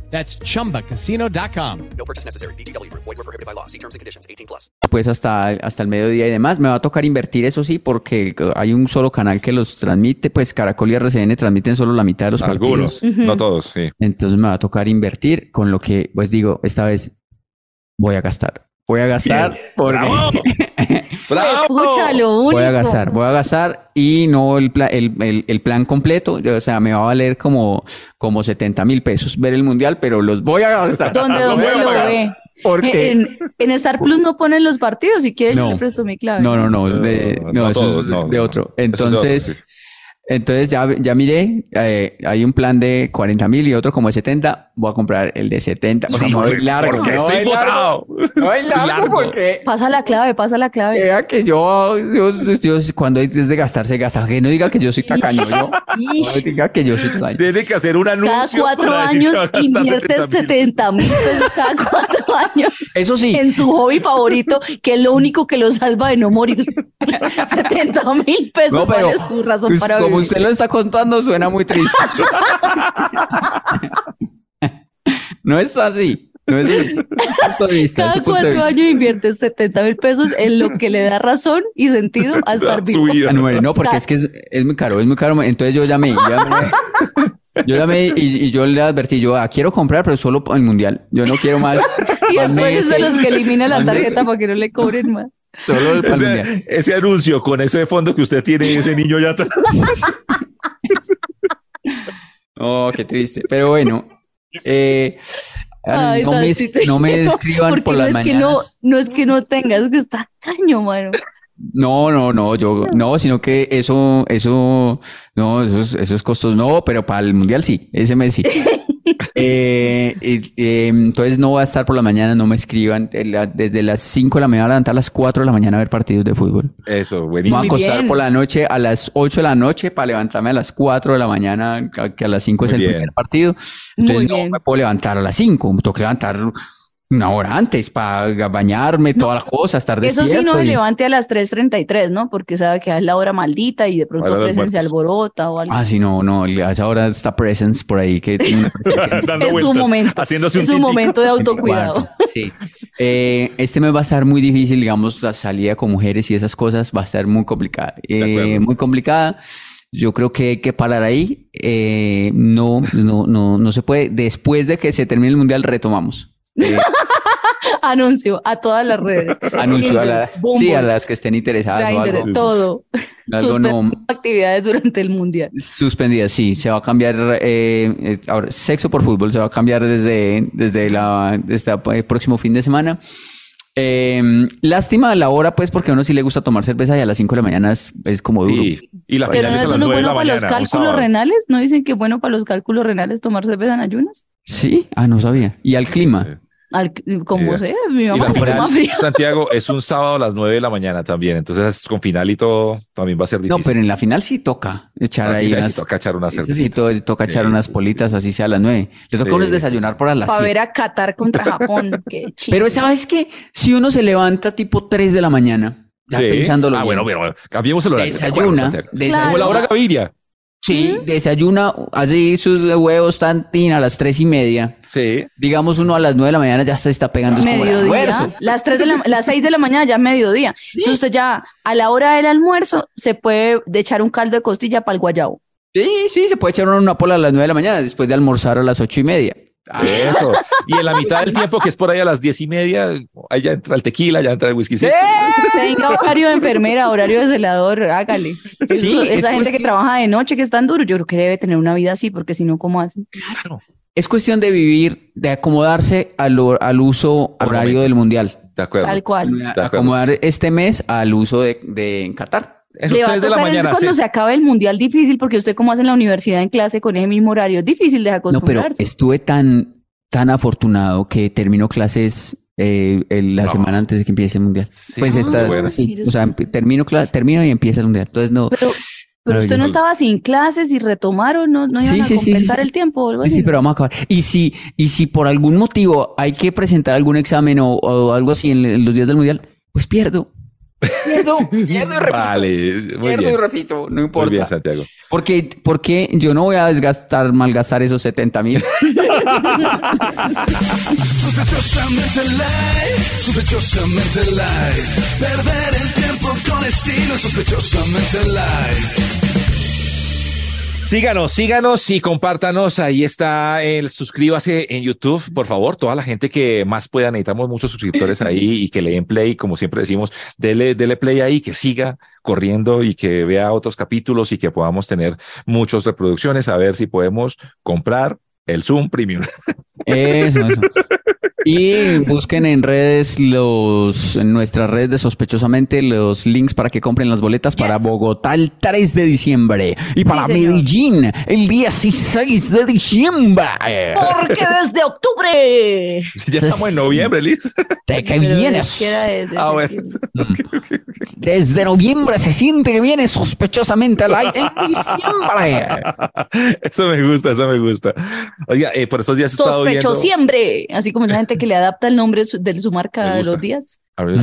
That's chumbacasino.com. No purchase necessary. VGW Group. Void were prohibited by law. See terms and conditions. 18 plus. pues hasta, hasta el mediodía y demás. Me va a tocar invertir, eso sí, porque hay un solo canal que los transmite, pues Caracol y RCN transmiten solo la mitad de los Algunos, partidos. no todos, sí. Entonces me va a tocar invertir, con lo que, pues digo, esta vez voy a gastar. Voy a gastar porque ¡Bravo! Único. voy a gastar, voy a gastar y no el, pla- el, el- el plan completo. yo, o sea, me va a valer como, como 70 mil pesos ver el mundial, pero los voy a gastar. ¿Dónde, dónde lo ve? Porque En, en Star Plus no ponen los partidos. Si quieren, yo No. le presto mi clave. no, no, no, de, No, no, no eso todos, es no, de otro. Eso es otro, Entonces, sí. Entonces ya, ya miré, eh, hay un plan de 40 mil y otro como de 70. Voy a comprar el de 70. O sea, me voy largo. Porque me estoy voy largo. votado. Me voy largo Largo. porque Pasa la clave, pasa la clave. Vea que yo, yo, yo- cuando es de gastar, se gasta. Que no diga que yo soy tacaño, yo. Ish. No diga que yo soy tacaño. Tiene que hacer un Cada anuncio. cuatro para decir años inviertes 70.000. 70 mil pesos cada cuatro años Eso sí, en su hobby favorito, que es lo único que lo salva de no morir. 70 mil pesos no, pero vale su razón pues, para como vivir. Usted lo está contando, suena muy triste. no es así. No es vista, Cada cuatro años inviertes 70 mil pesos en lo que le da razón y sentido a estar Su vivo. vida. Ah, no, no, porque es que es, es muy caro, es muy caro. Entonces yo llamé, yo llamé, yo llamé y, y yo le advertí, yo ah, quiero comprar, pero solo el mundial. Yo no quiero más. Y más después es de los que elimina la tarjeta para que no le cobren más. Solo el. Ese, ese anuncio con ese fondo que usted tiene y ese niño ya atrás. Oh, qué triste. Pero bueno, eh, Ay, no, me, te no me quiero, escriban Porque por no las es mañanas. que no, no es que no tengas, es que está caño, mano. No, no, no, yo no, sino que eso, eso, no, esos, esos costos no, pero para el mundial sí, ese mes sí. Eh, eh, entonces no va a estar por la mañana, no me escriban. eh, Desde las 5 de la mañana, voy a levantar a las 4 de la mañana a ver partidos de fútbol. Eso, Me voy buenísimo. a acostar bien. por la noche a las 8 de la noche para levantarme a las 4 de la mañana, que a las 5 es el bien. primer partido. Entonces Muy no bien. me puedo levantar a las 5, me tengo que levantar una hora antes para bañarme, todas las cosas, estar Eso despierto. sí, no se y- levante a las 3.33, ¿no? Porque sabe que es la hora maldita y de pronto presencia muertos. alborota o algo. Ah, sí, no, no, a esa hora está Presence por ahí que tiene una es su momento. haciéndose Es un momento de autocuidado. Sí. Eh, este mes va a estar muy difícil, digamos, la salida con mujeres y esas cosas va a estar muy complicada. Eh, muy complicada. Yo creo que hay que parar ahí. Eh, no, no, no, no se puede. Después de que se termine el mundial, retomamos. Eh, Anuncio a todas las redes. anuncio a, la- sí, a las que estén interesadas o Grindr, algo. todo. Algo no- actividades durante el mundial. Suspendida, sí, se va a cambiar, eh, eh, ahora, sexo por fútbol se va a cambiar desde, desde la, desde el próximo fin de semana. Eh, lástima la hora, pues, porque a uno sí le gusta tomar cerveza y a las 5 de la mañana es, es como duro. Y, y la Pero no es 9 de bueno para los mañana, un cálculos renales. ¿No dicen que es bueno para los cálculos renales tomar cerveza en ayunas? Sí, ah, no sabía. Y al clima. Al- como sea, mi mamá final, frío. Santiago, es un sábado a las 9 de la mañana también. Entonces, con final y todo, también va a ser No, difícil. pero en la final sí toca echar Ah, ahí sí, sí, toca echar unas sí, to- toca echar Sí, unas sí, politas, así sea a las 9. Le toca a uno Sí, desayunar por a las Para 7. ver a Qatar contra Japón. Qué chido. Pero ¿sabes qué? Si uno se levanta tipo 3 de la mañana, ya Sí. pensándolo Ah, bien, bueno, pero cambiemos el horario. ¿de acuerdo, desayuna, desayuna, Como la hora Gaviria. Sí, desayuna así sus huevos tantín a las tres y media. Sí. Digamos uno a las nueve de la mañana ya se está pegando es como el almuerzo. Mediodía, las tres de la, las seis de la mañana ya mediodía. Entonces usted ya a la hora del almuerzo se puede de echar un caldo de costilla para el guayabo. Sí, sí, se puede echar una pola a las nueve de la mañana después de almorzar a las ocho y media. Eso. Y en la mitad del tiempo, que es por ahí a las diez y media, ahí ya entra el tequila, ya entra el whisky. Tenga horario de enfermera, horario de celador, hágale. Sí, Eso- es esa gente que trabaja de noche, que es tan duro, yo creo que debe tener una vida así, porque si no, ¿cómo hacen? Es cuestión de vivir, de acomodarse al, al uso Al horario momento. del mundial. De acuerdo. Tal cual. De acuerdo. Acomodar este mes al uso de, de en Qatar. Eso, Le va a tres de la tocar es cuando sí. se acabe el mundial difícil, porque usted como hace en la universidad en clase con ese mismo horario, es difícil de No, pero acostumbrarse. estuve tan, tan afortunado que termino clases eh, el- la No. semana antes de que empiece el mundial. Sí, pues esta, bueno. sí, o sea, termino, termino y empieza el mundial. Entonces no. Pero, pero usted no estaba sin clases y retomaron, no, no iban Sí, a sí, sí, sí, compensar sí. el tiempo. o algo Sí, así, sí, pero vamos a acabar. Y si, y si por algún motivo hay que presentar algún examen o, o algo así en, en los días del mundial, pues pierdo. Pierdo, pierdo y repito. Vale, muy pierdo y bien. repito, no Muy importa. bien, Santiago. Porque, porque yo no voy a desgastar, malgastar esos 70 mil. Sospechosamente light, sospechosamente light. Perder el tiempo con estilo, sospechosamente light. Síganos, síganos y compártanos. Ahí está el suscríbase en YouTube, por favor. Toda la gente que más pueda, necesitamos muchos suscriptores ahí y que le den play, como siempre decimos, dele, dele play ahí, que siga corriendo y que vea otros capítulos y que podamos tener muchas reproducciones, a ver si podemos comprar el Zoom Premium. Eso, eso. Y busquen en redes los, en nuestras redes de sospechosamente los links para que compren las boletas para. Bogotá el 3 de diciembre y para Sí. Medellín el 16 de diciembre. Porque desde octubre. ya estamos en noviembre, Liz. De que Pero vienes. desde Ah, bueno. septiembre. Desde noviembre se siente que viene sospechosamente al aire en diciembre. Eso me gusta, eso me gusta. Oiga, eh, por estos días he estado viendo. Sospecho siempre. Así como esa gente que le adapta el nombre su- de su marca de los días. A ver.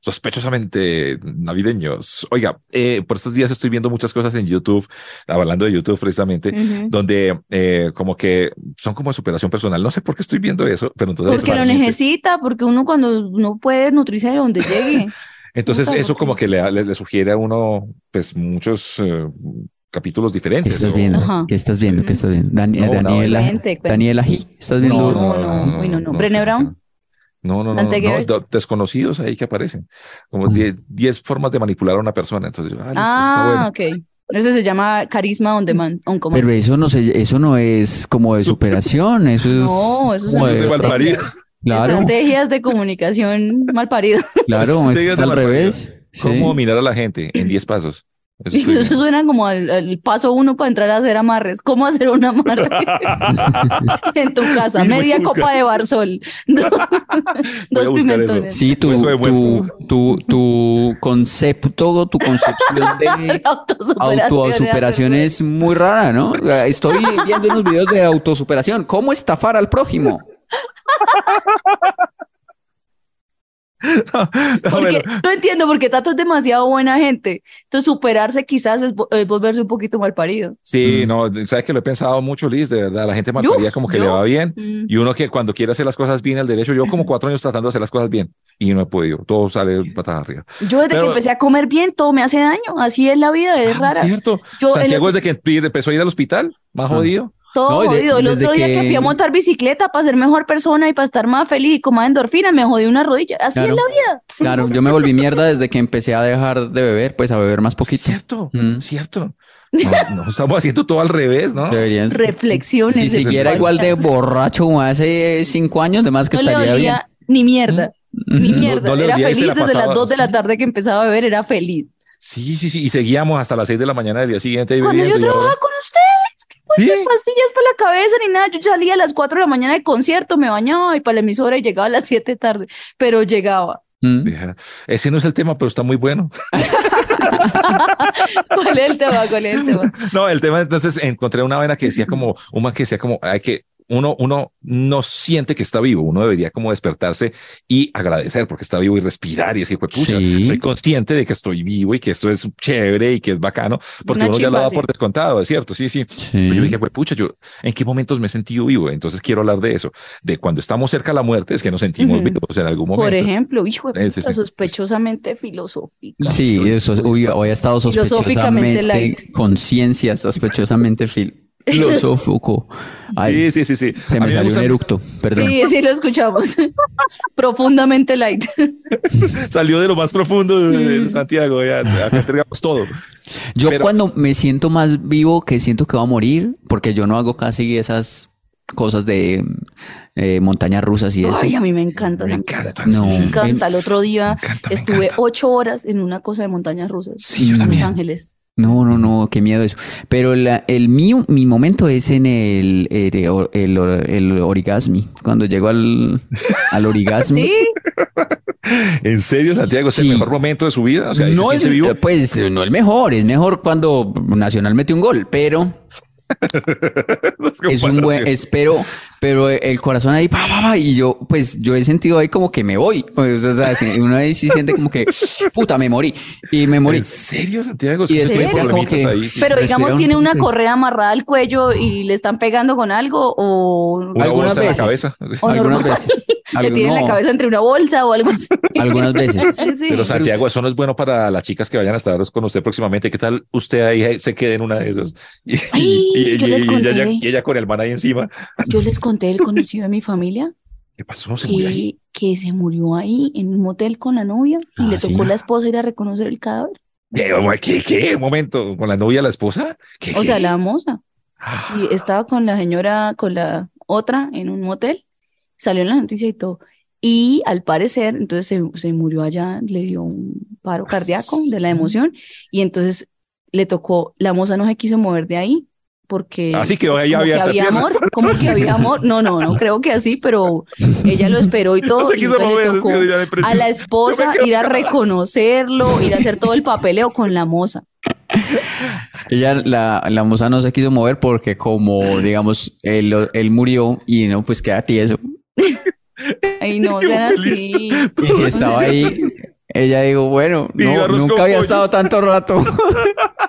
Sospechosamente navideños. Oiga, eh, por estos días estoy viendo muchas cosas en YouTube, hablando de YouTube precisamente, donde eh, como que son como de superación personal. No sé por qué estoy viendo eso, pero entonces... Porque lo necesita, porque uno cuando no puede nutrirse de donde llegue. Entonces eso como que le, le, le sugiere a uno pues muchos eh, capítulos ¿Qué diferentes. estás ¿no? viendo? ¿Qué estás viendo? ¿Qué estás viendo? Dani- No, no, Daniela. Daniela G. ¿Estás viendo? No, no, uy, no, no. ¿Brené sí, Brown? sí. No, no, no, no, no, desconocidos ahí que aparecen. Como Mm. 10 10 formas de manipular a una persona. Entonces, yo, ah, listo, eso está Ah, bueno. ok. Ese se llama carisma on demand. On command. Pero eso no se, eso no es como de Super- superación, eso es No, eso es como Eso es de malparido. Claro, Estrategias de comunicación mal parido. claro, es al revés. sí. ¿Cómo dominar a la gente en 10 pasos? Eso estoy Eso suena como al, al paso uno para entrar a hacer amarres. ¿Cómo hacer un amarre en tu casa? Media copa de barzol. Voy a Dos buscar eso. pimentones. Sí, tu, Eso tu, tu, tu concepto, tu concepción de Autosuperación. autosuperación es muy rara, ¿no? Estoy viendo unos videos de autosuperación. ¿Cómo estafar al prójimo? No, Porque, bueno, no entiendo porque Tato es demasiado buena gente. Entonces, superarse quizás es, es volverse un poquito mal parido. sí, Mm. no, sabes que lo he pensado mucho, Liz, de verdad. La gente malparida Yo, como que yo. le va bien. Mm. Y uno que cuando quiere hacer las cosas bien, el derecho, yo como cuatro años tratando de hacer las cosas bien y no he podido. Todo sale patas arriba. Yo desde Pero- que empecé a comer bien, todo me hace daño. Así es la vida, es Ah, rara. Cierto. Yo, Santiago el- desde que empe- empezó a ir al hospital, más Ah. jodido. Todo No, y de- jodido. El otro día que... que- fui a montar bicicleta para ser mejor persona y para estar más feliz y con más endorfina, me jodí una rodilla. Así Claro. es la vida. Sí, Claro, yo me volví mierda desde que empecé a dejar de beber, pues a beber más poquito. Cierto, Mm. cierto. No, no, estamos haciendo todo al revés, ¿no? Deberían. Reflexiones. Si siguiera igual de borracho como hace cinco años, de más que No le estaría bien. ni mierda. Ni No- mierda. no era feliz la desde las 2 de la tarde que empezaba a beber, era feliz. Sí, sí, sí. Y seguíamos hasta las seis de la mañana del día siguiente. Cuando yo trabajaba con fue Sí. pastillas para la cabeza ni nada. Yo salía a las 4 de la mañana del concierto, me bañaba y para la emisora y llegaba a las 7 de tarde, pero llegaba. Mm. Ese no es el tema, pero está muy bueno. ¿Cuál es el tema? ¿Cuál es el tema? No, el tema entonces encontré una vaina que decía como, un man que decía como, hay que uno, uno no siente que está vivo, uno debería como despertarse y agradecer porque está vivo y respirar y decir, pues pucha, Sí. soy consciente de que estoy vivo y que esto es chévere y que es bacano, porque Una uno ya lo da sí. por descontado, es cierto, sí, sí. Sí. Pero yo dije, pues pucha, yo en qué momentos me he sentido vivo, entonces quiero hablar de eso, de cuando estamos cerca de la muerte, es que nos sentimos Ujú. vivos en algún momento. Por ejemplo, hijo de puta, sospechosamente filosófica. Sí, eso, uy, hoy ha estado sospechosamente light. conciencia, sospechosamente fil- filosófico. Ay, Sí, sí, sí, sí. se me salió un gusta- eructo, perdón. Sí, sí lo escuchamos. Profundamente light. Salió de lo más profundo de, de Mm. Santiago, ya, acá entregamos todo. Yo Pero- cuando me siento más vivo que siento que va a morir, porque yo no hago casi esas cosas de eh, montañas rusas y eso. Ay, a mí me encanta. Me encanta. No. Me encanta. El otro día Me encanta, me estuve encanta. ocho horas en una cosa de montañas rusas. Sí, yo en Los también. Ángeles. No, no, no, qué miedo eso. Pero la- el mío, mi momento es en el, el, el, el origasmi. Cuando llego al, al origasmi. Sí, ¿En serio, Santiago? ¿Es el mejor momento de su vida? O sea, ¿ahí no se siente vivo? pues no el mejor, es mejor cuando Nacional mete un gol, pero es un buen, es, pero, el corazón ahí, pa, pa, pa, y yo, pues yo he sentido ahí como que me voy, pues, o sea, uno ahí sí siente como que, puta, me morí, y me morí. ¿En serio, Santiago? Y después como que- ahí, sí. pero digamos tiene una correa amarrada al cuello y le están pegando con algo o, Una algunas bolsa en la cabeza. o Algunas normal. veces. Le tienen la no, cabeza entre una bolsa o algo así. Algunas veces. Sí. Pero Santiago, eso no es bueno para las chicas que vayan a estar con usted próximamente. ¿Qué tal usted ahí se quede en una de esas? Y, Ay, y- yo y- les y conté. ella, y ella con el man ahí encima. Yo les conté el conocido de mi familia ¿Qué pasó? ¿Se murió ahí? que, que se murió ahí en un motel con la novia y Ah, le tocó ¿sí? la esposa ir a reconocer el cadáver. ¿Qué? ¿Qué? ¿Qué? Un momento. ¿Con la novia, la esposa? ¿Qué? O sea, la moza. Ah, Y estaba con la señora, con la otra en un motel. Salió en la noticia y todo. Y al parecer, entonces se, se murió allá, le dio un paro Ah, cardíaco de la emoción. Y entonces le tocó, la moza no se quiso mover de ahí porque Así quedó ahí como que abierta, había tierra. amor, como que había amor. No, no, no creo que así, pero ella lo esperó y todo. no se y quiso entonces mover. le tocó que a la esposa ir a reconocerlo, ir a hacer todo el papeleo con la moza. Ella, la, la moza no se quiso mover porque como, digamos, él, él murió y no, pues queda tieso. Ay, no, sean así. Y si estaba ahí, ella dijo, bueno, no, nunca había pollo. estado tanto rato.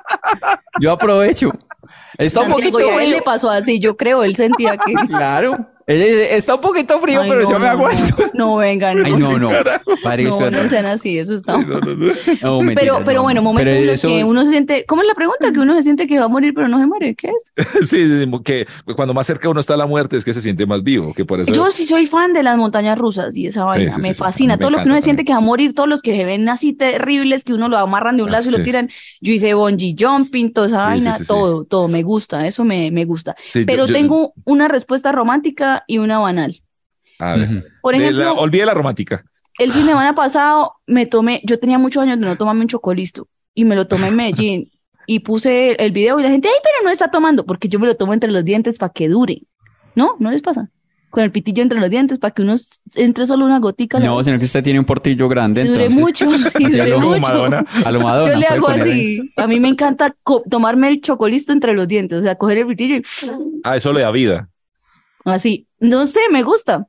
Yo aprovecho. Está un Santiago, poquito él frío. le pasó así, yo creo, él sentía que... Claro. Ella dice, está un poquito frío, Ay, pero no, yo me no, aguanto. No, no, venga, no. Ay, no, no. Padre, No, no sean así, eso está... Pero, pero no, bueno, no. momentos Pero eso- que uno se siente... ¿Cómo es la pregunta? Que uno se siente que va a morir, pero no se muere. ¿Qué es? Sí, sí, que cuando más cerca uno está a la muerte es que se siente más vivo, que por eso. Yo sí soy fan de las montañas rusas y esa vaina. sí, me fascina. me Todo lo que uno se siente que va a morir, todos los que se ven así terribles, que uno lo amarran de un Ah, lazo y lo tiran. Yo hice bungee jumping, toda esa vaina, todo, todo. Me gusta, eso me, me gusta. Yo- Pero yo- tengo una respuesta romántica y una banal. A ver. Por ejemplo, la- olvide la romántica. el fin de semana pasado me tomé, yo tenía muchos años de no tomarme un chocolisto y me lo tomé en Medellín y puse el video y la gente, ay, pero no está tomando, porque yo me lo tomo entre los dientes para que dure. ¿No? ¿No les pasa? Con el pitillo entre los dientes para que uno entre solo una gotica. No, sino que usted tiene un portillo grande. dure entonces, mucho. y así a dure lo mucho. Madonna. A lo Madonna. Yo le hago ahí. así. A mí me encanta tomarme el chocolisto entre los dientes, o sea, coger el pitillo y Ah, eso le da vida. así. No sé, me gusta.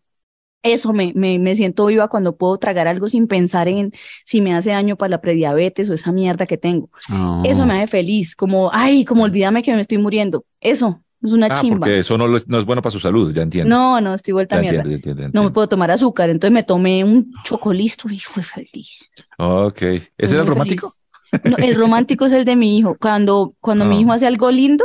Eso me, me, me siento viva cuando puedo tragar algo sin pensar en si me hace daño para la prediabetes o esa mierda que tengo. Oh. Eso me hace feliz, como, ay, como olvídame que me estoy muriendo. Eso es una Ah, chimba. porque eso no, lo es, no es bueno para su salud, ya entiendo. No, no, estoy vuelta ya a mierda. entiendo, entiendo, No me puedo tomar azúcar, entonces me tomé un chocolisto y fue feliz. Ok. ¿Ese era el romántico? No, el romántico es el de mi hijo. Cuando, cuando mi Ah. hijo hace algo lindo,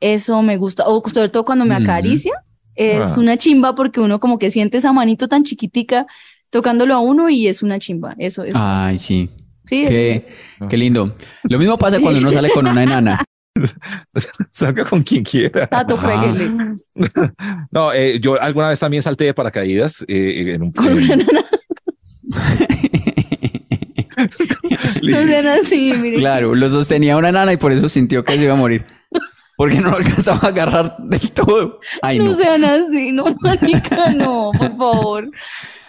eso me gusta. O sobre todo cuando me acaricia, es Ah. una chimba porque uno como que siente esa manito tan chiquitica tocándolo a uno y es una chimba. Eso es. Ay, sí. sí, Qué, qué lindo. Lo mismo pasa cuando uno sale con una enana. Salga con quien quiera. Tato, Ah. No, eh, yo alguna vez también salté de paracaídas eh, en un. Con una en- nana. No sean así, mire. Claro, lo sostenía una enana y por eso sintió que se iba a morir. Porque no lo alcanzaba a agarrar del todo. Ay, no, no. sean así, no, marica, no, por favor.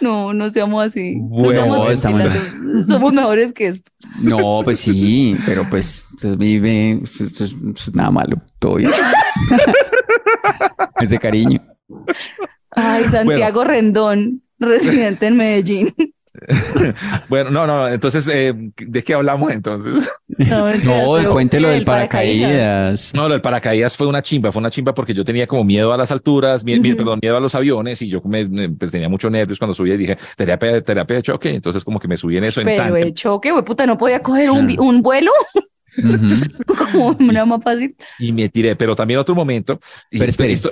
No, no seamos así. No Bueno, ventiladores. Somos mejores que esto. No, pues sí, pero pues usted vive, esto es, esto es nada malo, todo bien. Es de cariño. Ay, Santiago Rendón, residente en Medellín. Bueno, no, no, entonces, eh, ¿de qué hablamos entonces? No, mentira, No, cuente lo del ¿El paracaídas. No, lo del paracaídas fue una chimba, fue una chimba porque yo tenía como miedo a las alturas, mie- mie- Ujú. perdón, miedo a los aviones y yo me, me- pues, tenía mucho nervios cuando subía y dije, terapia, terapia de choque, entonces como que me subí en eso en Pero tándem. el choque, güey, puta, no podía coger un, un vuelo como una más fácil. y me tiré, pero también otro momento. y Pero esto- espere. esto-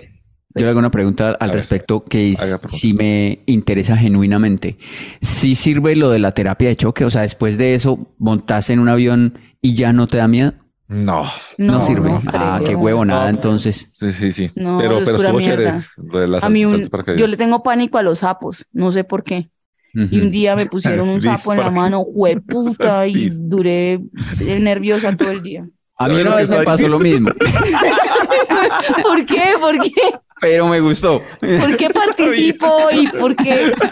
Yo le hago una pregunta al A ver, respecto que es- sí me interesa genuinamente. ¿Sí sirve lo de la terapia de choque? O sea, después de eso, montaste en un avión y ya no te da miedo. no, No, sirve. no ah, creo. qué huevo, nada. No. entonces, sí, sí, sí. No, pero es pero estuvo chévere. lo de las A mí un- yo le tengo pánico a los sapos, no sé por qué. Y un día me pusieron un sapo en la mano, hueputa, y duré nerviosa todo el día. a mí ¿Sabe lo una vez me pasó lo mismo, ¿Por qué? ¿Por qué? Pero me gustó. ¿Por qué participo y por qué?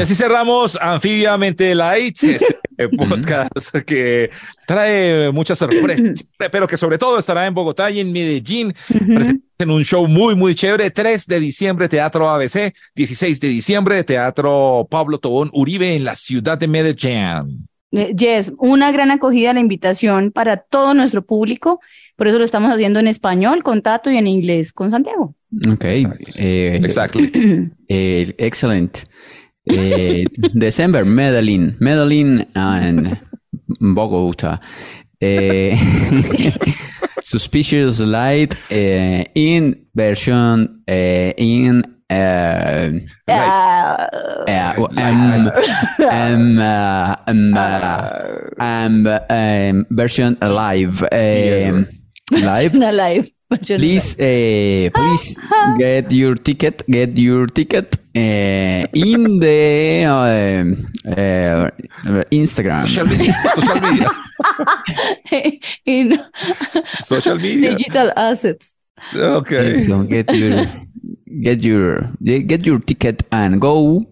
Y así cerramos Anfibiamente Light, este podcast que trae muchas sorpresas, pero que sobre todo estará en Bogotá y en Medellín. presente En un show muy, muy chévere. 3 de diciembre, Teatro ABC. 16 de diciembre, Teatro Pablo Tobón Uribe en la ciudad de Medellín. Eh, Jess, una gran acogida a la invitación para todo nuestro público. Por eso lo estamos haciendo en español con Tato y en inglés con Santiago. Ok. eh, Exacto. eh, excellent. Eh, December, Medellín, Medellín and Bogota. Eh, Suspicious Light eh, in version eh, in eh, Ah, eh, um, um, uh, um, uh, um, um, version live. um, live. una live. Please, uh, please get your ticket. Get your ticket uh, in the uh, Instagram. Social media. Social media. In Social media. digital assets. Ok. So get your get your get your ticket and go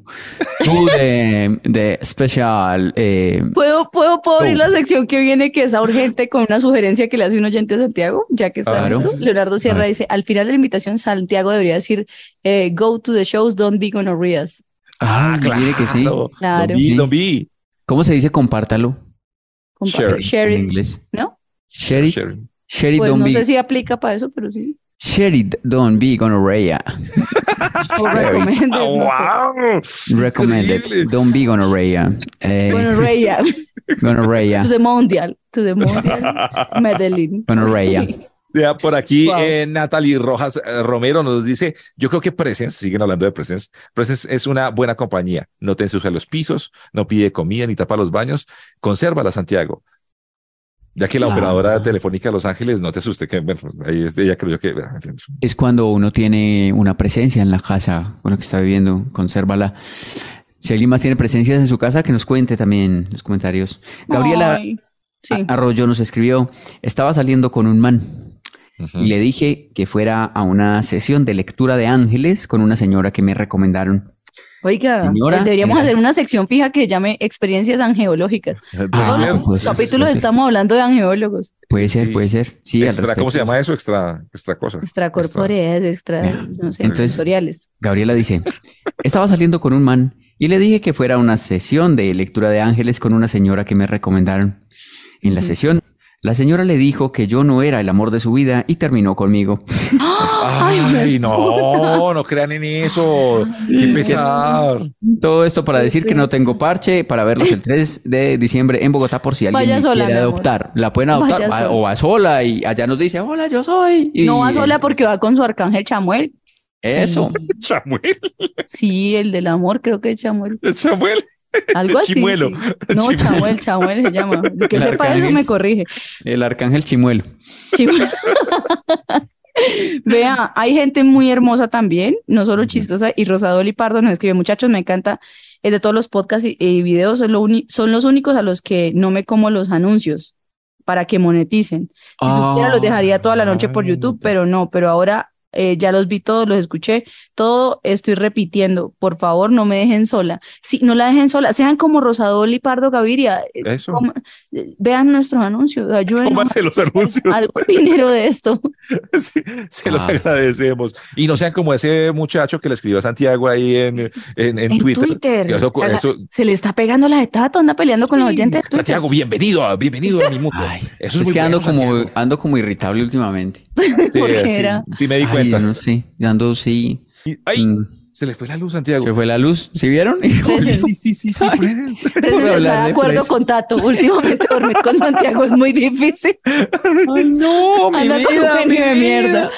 to the the special. Uh, ¿Puedo, puedo, puedo abrir la sección que viene que es urgente con una sugerencia que le hace un oyente a Santiago, ya que está Claro. listo? Leonardo Sierra dice, al final de la invitación Santiago debería decir, eh, go to the shows, don't be gonorrheas. Ah, claro. mire que sí. Claro. Vi. ¿Cómo se dice compártalo Compa- Share. share en inglés? ¿no? Share it. Share. Share it, Pues don't no be. sé si aplica para eso, pero sí. Share it, don't be gonorrhea. O recommended, no sé. Ah, ¡Wow! Recommended. Increíble. Don't be gonorrhea. Eh, Gonorrhea. gonorrhea. To the Mondial. To the Mondial. Medellín. Gonorrhea. Ya por aquí, Wow. eh, Natalie Rojas eh, Romero nos dice, yo creo que Presence, siguen hablando de Presence, Presence es una buena compañía, no te ensucia los pisos, no pide comida ni tapa los baños, consérvala Santiago. Ya que la Ah. operadora telefónica de Los Ángeles, no te asuste, que bueno, ahí es- ella creyó que... Es cuando uno tiene una presencia en la casa, bueno, que está viviendo, consérvala. Si alguien más tiene presencias en su casa, que nos cuente también en los comentarios. Gabriela Ay, sí. A- Arroyo nos escribió, estaba saliendo con un man y le dije que fuera a una sesión de lectura de ángeles con una señora que me recomendaron. Oiga, Señora, deberíamos mira. hacer una sección fija que llame experiencias angeológicas. Puede Ah, los pues, capítulos pues, estamos hablando de angeólogos, Puede ser, Sí. puede ser. Sí, al Extra, ¿Cómo se llama eso? Extra, extra cosa. extracorpóreas, extra, Ya. no sé, Entonces- sensoriales. Gabriela dice, estaba saliendo con un man y le dije que fuera a una sesión de lectura de ángeles con una señora que me recomendaron. En la sesión, la señora le dijo que yo no era el amor de su vida y terminó conmigo. Ay, no, no crean en eso. Qué pesar. Todo esto para decir que no tengo parche para verlos el 3 de diciembre en Bogotá por si alguien Vaya me sola, quiere adoptar. La pueden adoptar va- o va sola y allá nos dice, hola, yo soy. Y No va sola porque va con su arcángel Chamuel. Eso. Chamuel, Sí, el del amor, creo que es Chamuel. Chamuel. Algo así. Chimuelo. sí. No, Chimuelo. Chamuel, Chamuel se llama. El que El sepa eso me corrige. El arcángel Chimuelo. Chimuelo. Vea, hay gente muy hermosa también, no solo chistosa, y Rosadoli Pardo nos escribe, muchachos, me encanta, es de todos los podcasts y, y videos, son, lo uni- son los únicos a los que no me como los anuncios para que moneticen. Si supiera, los dejaría toda la noche por YouTube, pero no, pero ahora eh, ya los vi todos, los escuché, todo estoy repitiendo. Por favor, no me dejen sola. Sí, no la dejen sola, sean como Rosadoli Pardo Gaviria. eh, Eso. como- eh, vean nuestros anuncios, ayúdenos Cómanse los anuncios. algo dinero de esto. Sí, se los Ah. agradecemos. Y no sean como ese muchacho que le escribió a Santiago ahí en, en, en En Twitter. Twitter. Que eso- Se haga- eso- Se le está pegando la de Tato, anda peleando con los oyentes. de Twitter. Santiago, bienvenido, a- bienvenido a mi mundo. Ay, Eso es, es, muy que ando bueno, como, Santiago. ando como irritable últimamente. Sí, ¿Por qué sí, era? sí me di Ay, cuenta. no sé, yo ando sí. Y- ay, mm, se le fue la luz, Santiago. se fue la luz, ¿sí vieron? Sí, sí, sí, sí, hablar está de acuerdo con Tato. Últimamente dormir con Santiago es muy difícil. Ay, no, mi Anda con vida, un mi genio de mierda.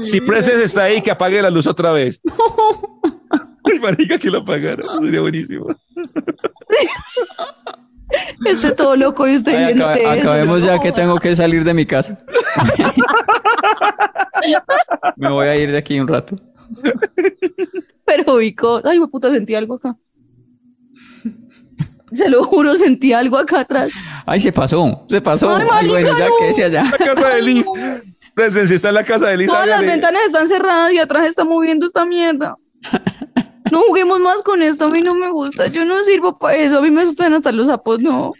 Si Presence está ahí, que apague la luz otra vez. Ay, marica, que lo apagaron. Sería buenísimo. Este todo loco y usted Ay, viendo acabe- eso, acabemos ya que tengo que salir de mi casa. Me voy a ir de aquí un rato. Pero Vico, ay, me puta, sentí algo acá. Se lo juro, sentí algo acá atrás. Ay, se pasó, se pasó. Ay, Ay, bueno, ya que allá. La casa de Liz. Presence está en la casa de Liz. Todas las ventanas están cerradas y atrás está moviendo esta mierda. No juguemos más con esto, a mí no me gusta. Yo no sirvo para eso, a mí me asustan hasta los sapos, no.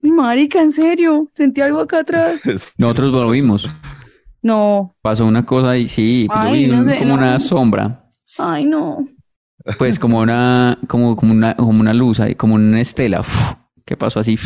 Marica, en serio, sentí algo acá atrás. Nosotros lo vimos. No, Pasó una cosa y sí, pues yo Ay, vi no un- sé, como no. una sombra. ay, no. Pues como una, como, como una, como una luz ahí, como una estela. Uf, ¿Qué pasó así?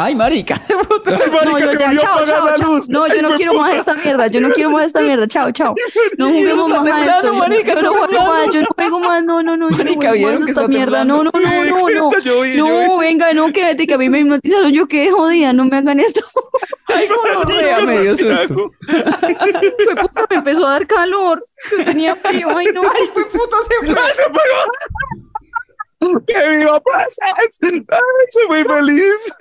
Ay, marica. Ay, marica, No, yo se ya, volvió a chao, apagar chao, la chao. luz. No, yo Ay, no quiero puta. más esta mierda, yo no quiero más esta mierda, chao, chao. No juguemos más a esto. yo- marica, yo no juego más, yo no juego más, no, no, no, yo no Marica, juego ¿vieron más esta mierda, no, no, no, no, no. Yo No, venga, no, que vete, que a mí me hipnotizaron, yo quedé jodida, no me hagan esto. Ay, gonorrea, me dio susto. Fue puta, me empezó a dar calor, yo tenía frío, ay no. Fue puta, se fue. ¡Ay, se apagó! ¡Que viva Presence! ¡Ay, soy muy feliz!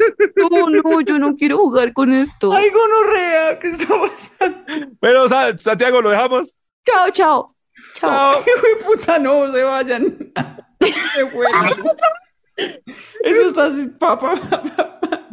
No, no, yo no quiero jugar con esto. Ay, gonorrea, ¿qué está pasando? Bueno, Sa- Santiago, ¿lo dejamos? Chao, chao. Chao. De puta, no, se vayan. Se fue. Eso está así, papá.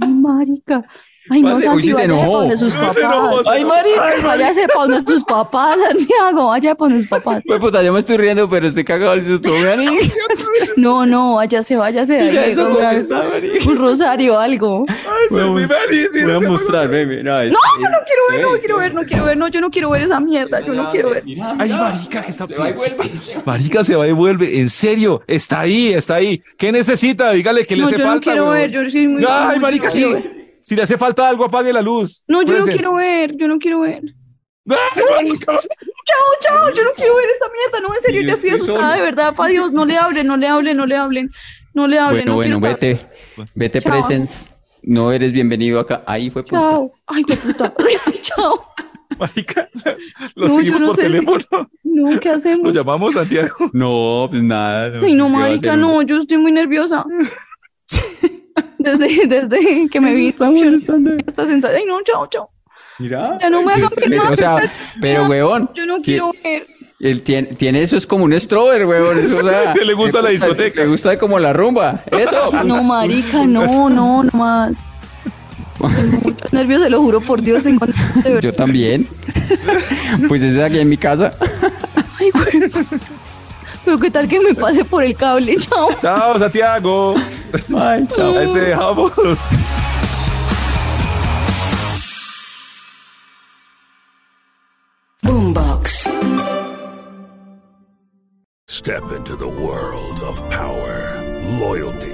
Marica. Ay, no, Parce, Santi, uy, sí se enojó. sus se se Ay, marica. Váyase para donde sus papás, Santiago, vaya para sus papás. Fue puta, yo me estoy riendo, pero estoy cagado del susto, No, no, váyase, váyase de Mira ahí. eso está, marica. un rosario o algo. ¡Ay, soy muy feliz! Voy a mostrar, ve, mira. No, no quiero ver, no quiero ver, no quiero ver, no, yo no quiero ver esa mierda, yo no quiero ver. Ay, marica, que está Se va y vuelve. Marica se va y vuelve. En serio, está ahí, está ahí. ¿Qué necesita? Dígale que le No, hace yo no falta. quiero weón. ver, yo soy muy. Ay, no, marica, yo sí. Si le hace falta algo, apague la luz. No, yo no quiero ver, yo no quiero ver. Chao, chao, yo no quiero ver esta mierda, no, en serio, Yo ya estoy asustada, de verdad, pa' Dios, no le hablen, no le hablen, no le hablen, no le hablen. Bueno, no bueno, vete. Vete, Chao. Presence. No eres bienvenido acá. Ahí fue puta. Chao. Ay, qué puta. chao. Marica, lo No, yo seguimos no por si-. No, ¿qué Lo hacemos? llamamos Santiago. No, pues nada. Ay, no, ¿qué va a marica, no, yo estoy muy nerviosa. Desde, desde que me Eso vi está molestando. esta sensación. Ay, no, chao, chao. Mira. Ya no me filmar. o sea, pero, weón. Yo no ¿qué- quiero ver. Él tiene, tiene eso, es como un strober, weón. Eso, o sea, Se le gusta la discoteca. Le gusta como la rumba. Eso. No, marica, no, no, no más. Tengo muchos nervios, se lo juro por Dios. Tengo de verdad. Yo también. Pues es aquí en mi casa. Ay, güey. Pero qué tal que me pase por el cable, chao. Chao, Santiago. Ay, chao. Ahí te dejamos. Boombox. Step into the world of power, loyalty,